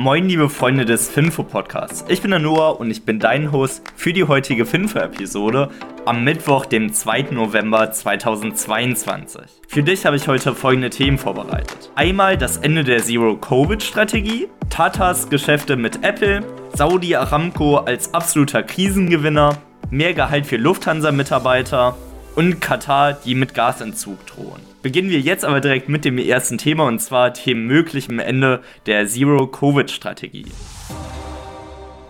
Moin, liebe Freunde des Finfo-Podcasts. Ich bin der Noah und ich bin dein Host für die heutige Finfo-Episode am Mittwoch, dem 2. November 2022. Für dich habe ich heute folgende Themen vorbereitet. Einmal das Ende der Zero-Covid-Strategie, Tatas Geschäfte mit Apple, Saudi Aramco als absoluter Krisengewinner, mehr Gehalt für Lufthansa-Mitarbeiter und Katar, die mit Gasentzug drohen. Beginnen wir jetzt aber direkt mit dem ersten Thema und zwar dem möglichen Ende der Zero-Covid-Strategie.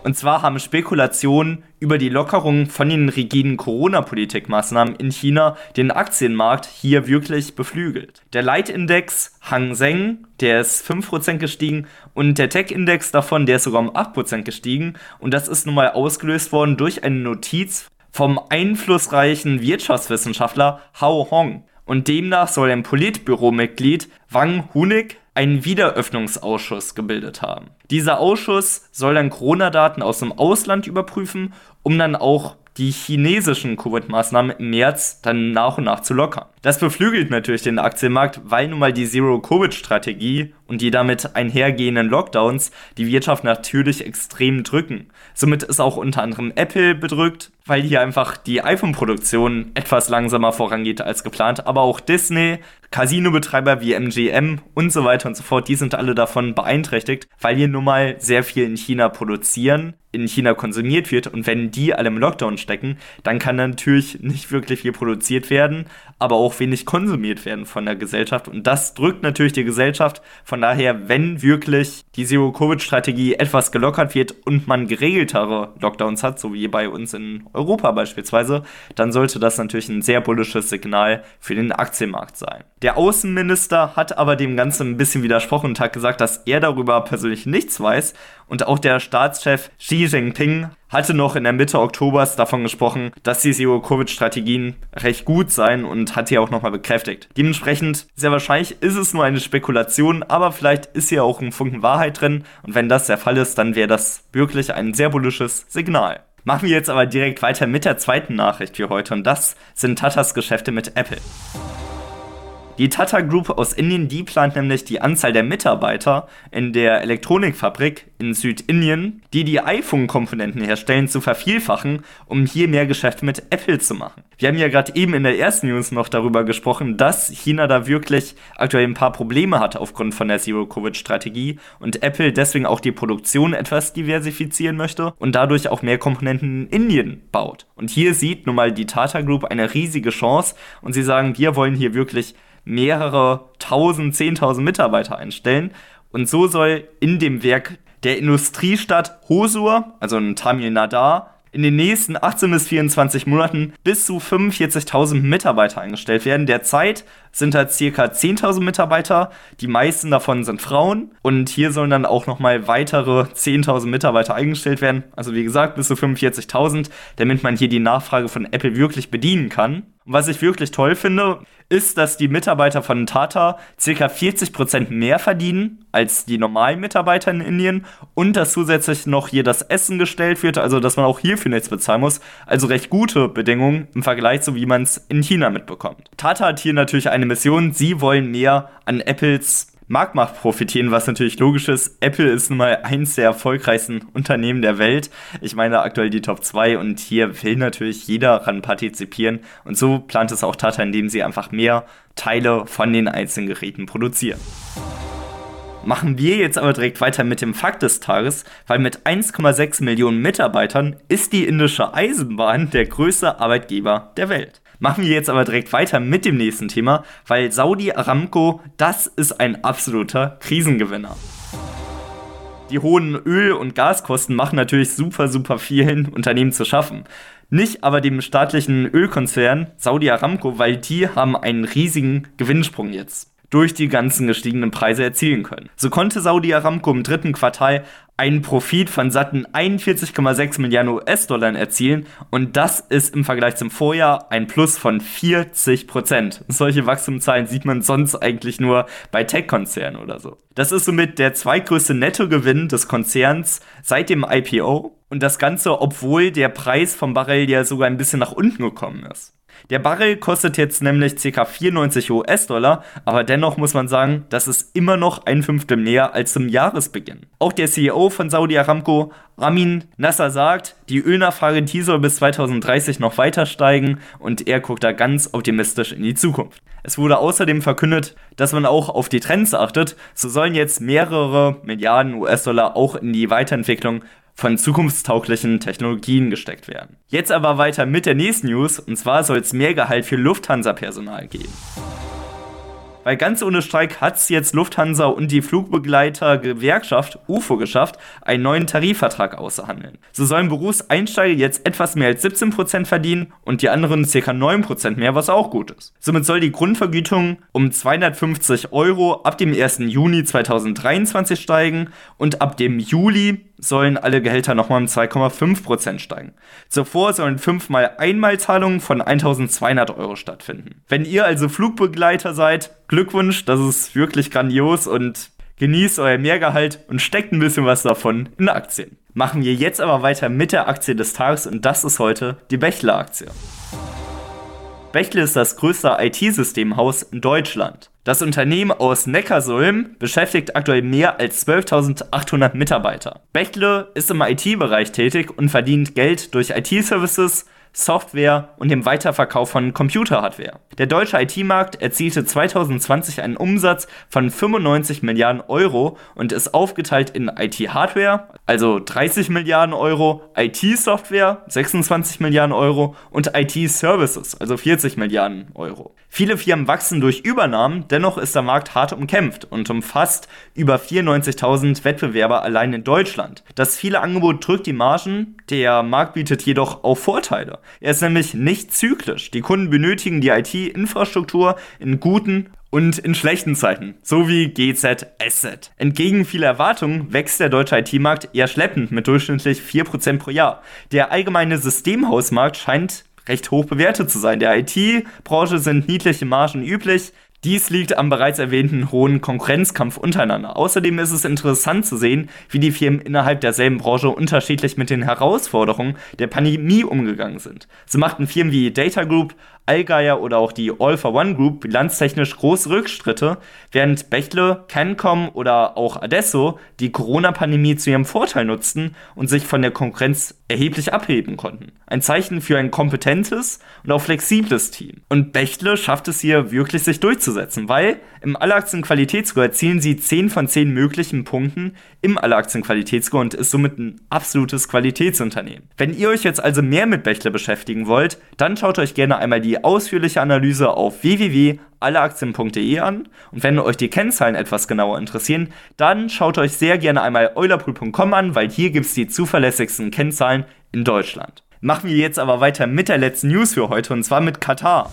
Und zwar haben Spekulationen über die Lockerung von den rigiden Corona-Politikmaßnahmen in China den Aktienmarkt hier wirklich beflügelt. Der Leitindex Hang Seng, der ist 5% gestiegen und der Tech-Index davon, der ist sogar um 8% gestiegen und das ist nun mal ausgelöst worden durch eine Notiz vom einflussreichen Wirtschaftswissenschaftler Hao Hong. Und demnach soll ein Politbüromitglied Wang Hunig einen Wiederöffnungsausschuss gebildet haben. Dieser Ausschuss soll dann Corona-Daten aus dem Ausland überprüfen, um dann auch die chinesischen Covid-Maßnahmen im März dann nach und nach zu lockern. Das beflügelt natürlich den Aktienmarkt, weil nun mal die Zero-Covid-Strategie und die damit einhergehenden Lockdowns die Wirtschaft natürlich extrem drücken. Somit ist auch unter anderem Apple bedrückt, weil hier einfach die iPhone-Produktion etwas langsamer vorangeht als geplant, aber auch Disney, Casino-Betreiber wie MGM und so weiter und so fort, die sind alle davon beeinträchtigt, weil hier nun mal sehr viel in China produzieren, in China konsumiert wird. Und wenn die alle im Lockdown stecken, dann kann natürlich nicht wirklich viel produziert werden, aber auch wenig konsumiert werden von der Gesellschaft und das drückt natürlich die Gesellschaft. Von daher, wenn wirklich die Zero-Covid-Strategie etwas gelockert wird und man geregeltere Lockdowns hat, so wie bei uns in Europa beispielsweise, dann sollte das natürlich ein sehr bullisches Signal für den Aktienmarkt sein. Der Außenminister hat aber dem Ganzen ein bisschen widersprochen und hat gesagt, dass er darüber persönlich nichts weiß und auch der Staatschef Xi Jinping hatte noch in der Mitte Oktobers davon gesprochen, dass die Zero-Covid-Strategien recht gut seien und hat sie auch nochmal bekräftigt. Dementsprechend, sehr wahrscheinlich ist es nur eine Spekulation, aber vielleicht ist hier auch ein Funken Wahrheit drin und wenn das der Fall ist, dann wäre das wirklich ein sehr bullisches Signal. Machen wir jetzt aber direkt weiter mit der zweiten Nachricht für heute und das sind Tatas Geschäfte mit Apple. Die Tata Group aus Indien, die plant nämlich die Anzahl der Mitarbeiter in der Elektronikfabrik in Südindien, die die iPhone-Komponenten herstellen, zu vervielfachen, um hier mehr Geschäft mit Apple zu machen. Wir haben ja gerade eben in der ersten News noch darüber gesprochen, dass China da wirklich aktuell ein paar Probleme hat aufgrund von der Zero-Covid-Strategie und Apple deswegen auch die Produktion etwas diversifizieren möchte und dadurch auch mehr Komponenten in Indien baut. Und hier sieht nun mal die Tata Group eine riesige Chance und sie sagen, wir wollen hier wirklich mehrere tausend, zehntausend Mitarbeiter einstellen. Und so soll in dem Werk der Industriestadt Hosur, also in Tamil Nadu, in den nächsten 18 bis 24 Monaten bis zu 45.000 Mitarbeiter eingestellt werden. Derzeit sind da circa 10.000 Mitarbeiter, die meisten davon sind Frauen und hier sollen dann auch nochmal weitere 10.000 Mitarbeiter eingestellt werden. Also wie gesagt, bis zu 45.000, damit man hier die Nachfrage von Apple wirklich bedienen kann. Und was ich wirklich toll finde, ist, dass die Mitarbeiter von Tata ca. 40% mehr verdienen als die normalen Mitarbeiter in Indien und dass zusätzlich noch hier das Essen gestellt wird, also dass man auch hierfür nichts bezahlen muss. Also recht gute Bedingungen im Vergleich zu wie man es in China mitbekommt. Tata hat hier natürlich eine Mission, sie wollen mehr an Apples Marktmacht profitieren, was natürlich logisch ist. Apple ist nun mal eins der erfolgreichsten Unternehmen der Welt. Ich meine aktuell die Top 2 und hier will natürlich jeder ran partizipieren. Und so plant es auch Tata, indem sie einfach mehr Teile von den einzelnen Geräten produzieren. Machen wir jetzt aber direkt weiter mit dem Fakt des Tages, weil mit 1,6 Millionen Mitarbeitern ist die indische Eisenbahn der größte Arbeitgeber der Welt. Machen wir jetzt aber direkt weiter mit dem nächsten Thema, weil Saudi Aramco, das ist ein absoluter Krisengewinner. Die hohen Öl- und Gaskosten machen natürlich super, super vielen Unternehmen zu schaffen. Nicht aber dem staatlichen Ölkonzern Saudi Aramco, weil die haben einen riesigen Gewinnsprung jetzt durch die ganzen gestiegenen Preise erzielen können. So konnte Saudi Aramco im dritten Quartal einen Profit von satten 41,6 Milliarden US-Dollar erzielen und das ist im Vergleich zum Vorjahr ein Plus von 40 Prozent. Solche Wachstumszahlen sieht man sonst eigentlich nur bei Tech-Konzernen oder so. Das ist somit der zweitgrößte Nettogewinn des Konzerns seit dem IPO und das Ganze, obwohl der Preis vom Barrel ja sogar ein bisschen nach unten gekommen ist. Der Barrel kostet jetzt nämlich ca. 94 US-Dollar, aber dennoch muss man sagen, das ist immer noch ein Fünftel mehr als zum Jahresbeginn. Auch der CEO von Saudi Aramco, Ramin Nasser, sagt, die Ölnachfrage die soll bis 2030 noch weiter steigen und er guckt da ganz optimistisch in die Zukunft. Es wurde außerdem verkündet, dass man auch auf die Trends achtet. So sollen jetzt mehrere Milliarden US-Dollar auch in die Weiterentwicklung von zukunftstauglichen Technologien gesteckt werden. Jetzt aber weiter mit der nächsten News und zwar soll es mehr Gehalt für Lufthansa-Personal geben. Weil ganz ohne Streik hat es jetzt Lufthansa und die Flugbegleiter-Gewerkschaft UFO geschafft, einen neuen Tarifvertrag auszuhandeln. So sollen Berufseinsteiger jetzt etwas mehr als 17% verdienen und die anderen ca. 9% mehr, was auch gut ist. Somit soll die Grundvergütung um 250 Euro ab dem 1. Juni 2023 steigen und ab dem Juli sollen alle Gehälter nochmal um 2,5% steigen. Zuvor sollen fünfmal Einmalzahlungen von 1200 Euro stattfinden. Wenn ihr also Flugbegleiter seid, Glückwunsch, das ist wirklich grandios und genießt euer Mehrgehalt und steckt ein bisschen was davon in Aktien. Machen wir jetzt aber weiter mit der Aktie des Tages und das ist heute die Bechtle-Aktie. Bechtle ist das größte IT-Systemhaus in Deutschland. Das Unternehmen aus Neckarsulm beschäftigt aktuell mehr als 12.800 Mitarbeiter. Bechtle ist im IT-Bereich tätig und verdient Geld durch IT-Services, Software und dem Weiterverkauf von Computerhardware. Der deutsche IT-Markt erzielte 2020 einen Umsatz von 95 Milliarden Euro und ist aufgeteilt in IT-Hardware, also 30 Milliarden Euro, IT-Software, 26 Milliarden Euro und IT-Services, also 40 Milliarden Euro. Viele Firmen wachsen durch Übernahmen, dennoch ist der Markt hart umkämpft und umfasst über 94.000 Wettbewerber allein in Deutschland. Das viele Angebot drückt die Margen, der Markt bietet jedoch auch Vorteile. Er ist nämlich nicht zyklisch. Die Kunden benötigen die IT-Infrastruktur in guten und in schlechten Zeiten, so wie GZ Asset. Entgegen vieler Erwartungen wächst der deutsche IT-Markt eher schleppend mit durchschnittlich 4% pro Jahr. Der allgemeine Systemhausmarkt scheint recht hoch bewertet zu sein. Der IT-Branche sind niedliche Margen üblich. Dies liegt am bereits erwähnten hohen Konkurrenzkampf untereinander. Außerdem ist es interessant zu sehen, wie die Firmen innerhalb derselben Branche unterschiedlich mit den Herausforderungen der Pandemie umgegangen sind. So machten Firmen wie Data Group, Allgeier oder auch die All for One Group bilanztechnisch große Rückschritte, während Bechtle, Cancom oder auch Adesso die Corona-Pandemie zu ihrem Vorteil nutzten und sich von der Konkurrenz erheblich abheben konnten. Ein Zeichen für ein kompetentes und auch flexibles Team. Und Bechtle schafft es hier wirklich, sich durchzusetzen, weil im Alleraktien-Qualitätsscore erzielen sie 10 von 10 möglichen Punkten im Alleraktien-Qualitätsscore und ist somit ein absolutes Qualitätsunternehmen. Wenn ihr euch jetzt also mehr mit Bechtle beschäftigen wollt, dann schaut euch gerne einmal ausführliche Analyse auf www.alleaktien.de an. Und wenn euch die Kennzahlen etwas genauer interessieren, dann schaut euch sehr gerne einmal eulerpool.com an, weil hier gibt es die zuverlässigsten Kennzahlen in Deutschland. Machen wir jetzt aber weiter mit der letzten News für heute und zwar mit Katar.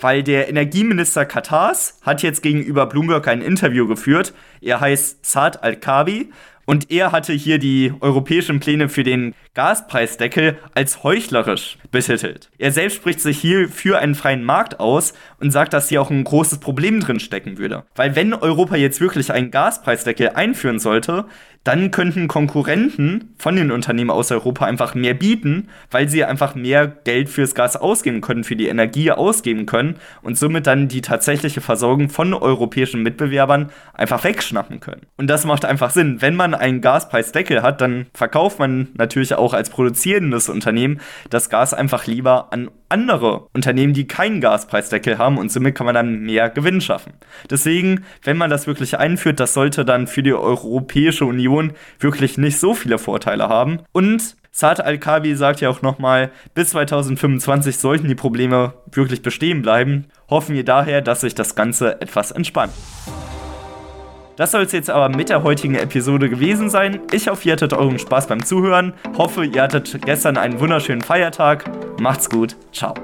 Weil der Energieminister Katars hat jetzt gegenüber Bloomberg ein Interview geführt. Er heißt Saad Al-Kabi und er hatte hier die europäischen Pläne für den Gaspreisdeckel als heuchlerisch betitelt. Er selbst spricht sich hier für einen freien Markt aus und sagt, dass hier auch ein großes Problem drin stecken würde. Weil wenn Europa jetzt wirklich einen Gaspreisdeckel einführen sollte, dann könnten Konkurrenten von den Unternehmen aus Europa einfach mehr bieten, weil sie einfach mehr Geld fürs Gas ausgeben können, für die Energie ausgeben können und somit dann die tatsächliche Versorgung von europäischen Mitbewerbern einfach wegschnappen können. Und das macht einfach Sinn. Wenn man einen Gaspreisdeckel hat, dann verkauft man natürlich auch als produzierendes Unternehmen das Gas einfach lieber an andere Unternehmen, die keinen Gaspreisdeckel haben und somit kann man dann mehr Gewinn schaffen. Deswegen, wenn man das wirklich einführt, das sollte dann für die Europäische Union wirklich nicht so viele Vorteile haben. Und Saad Al-Kabi sagt ja auch nochmal, bis 2025 sollten die Probleme wirklich bestehen bleiben. Hoffen wir daher, dass sich das Ganze etwas entspannt. Das soll es jetzt aber mit der heutigen Episode gewesen sein. Ich hoffe, ihr hattet euren Spaß beim Zuhören. Hoffe, ihr hattet gestern einen wunderschönen Feiertag. Macht's gut. Ciao.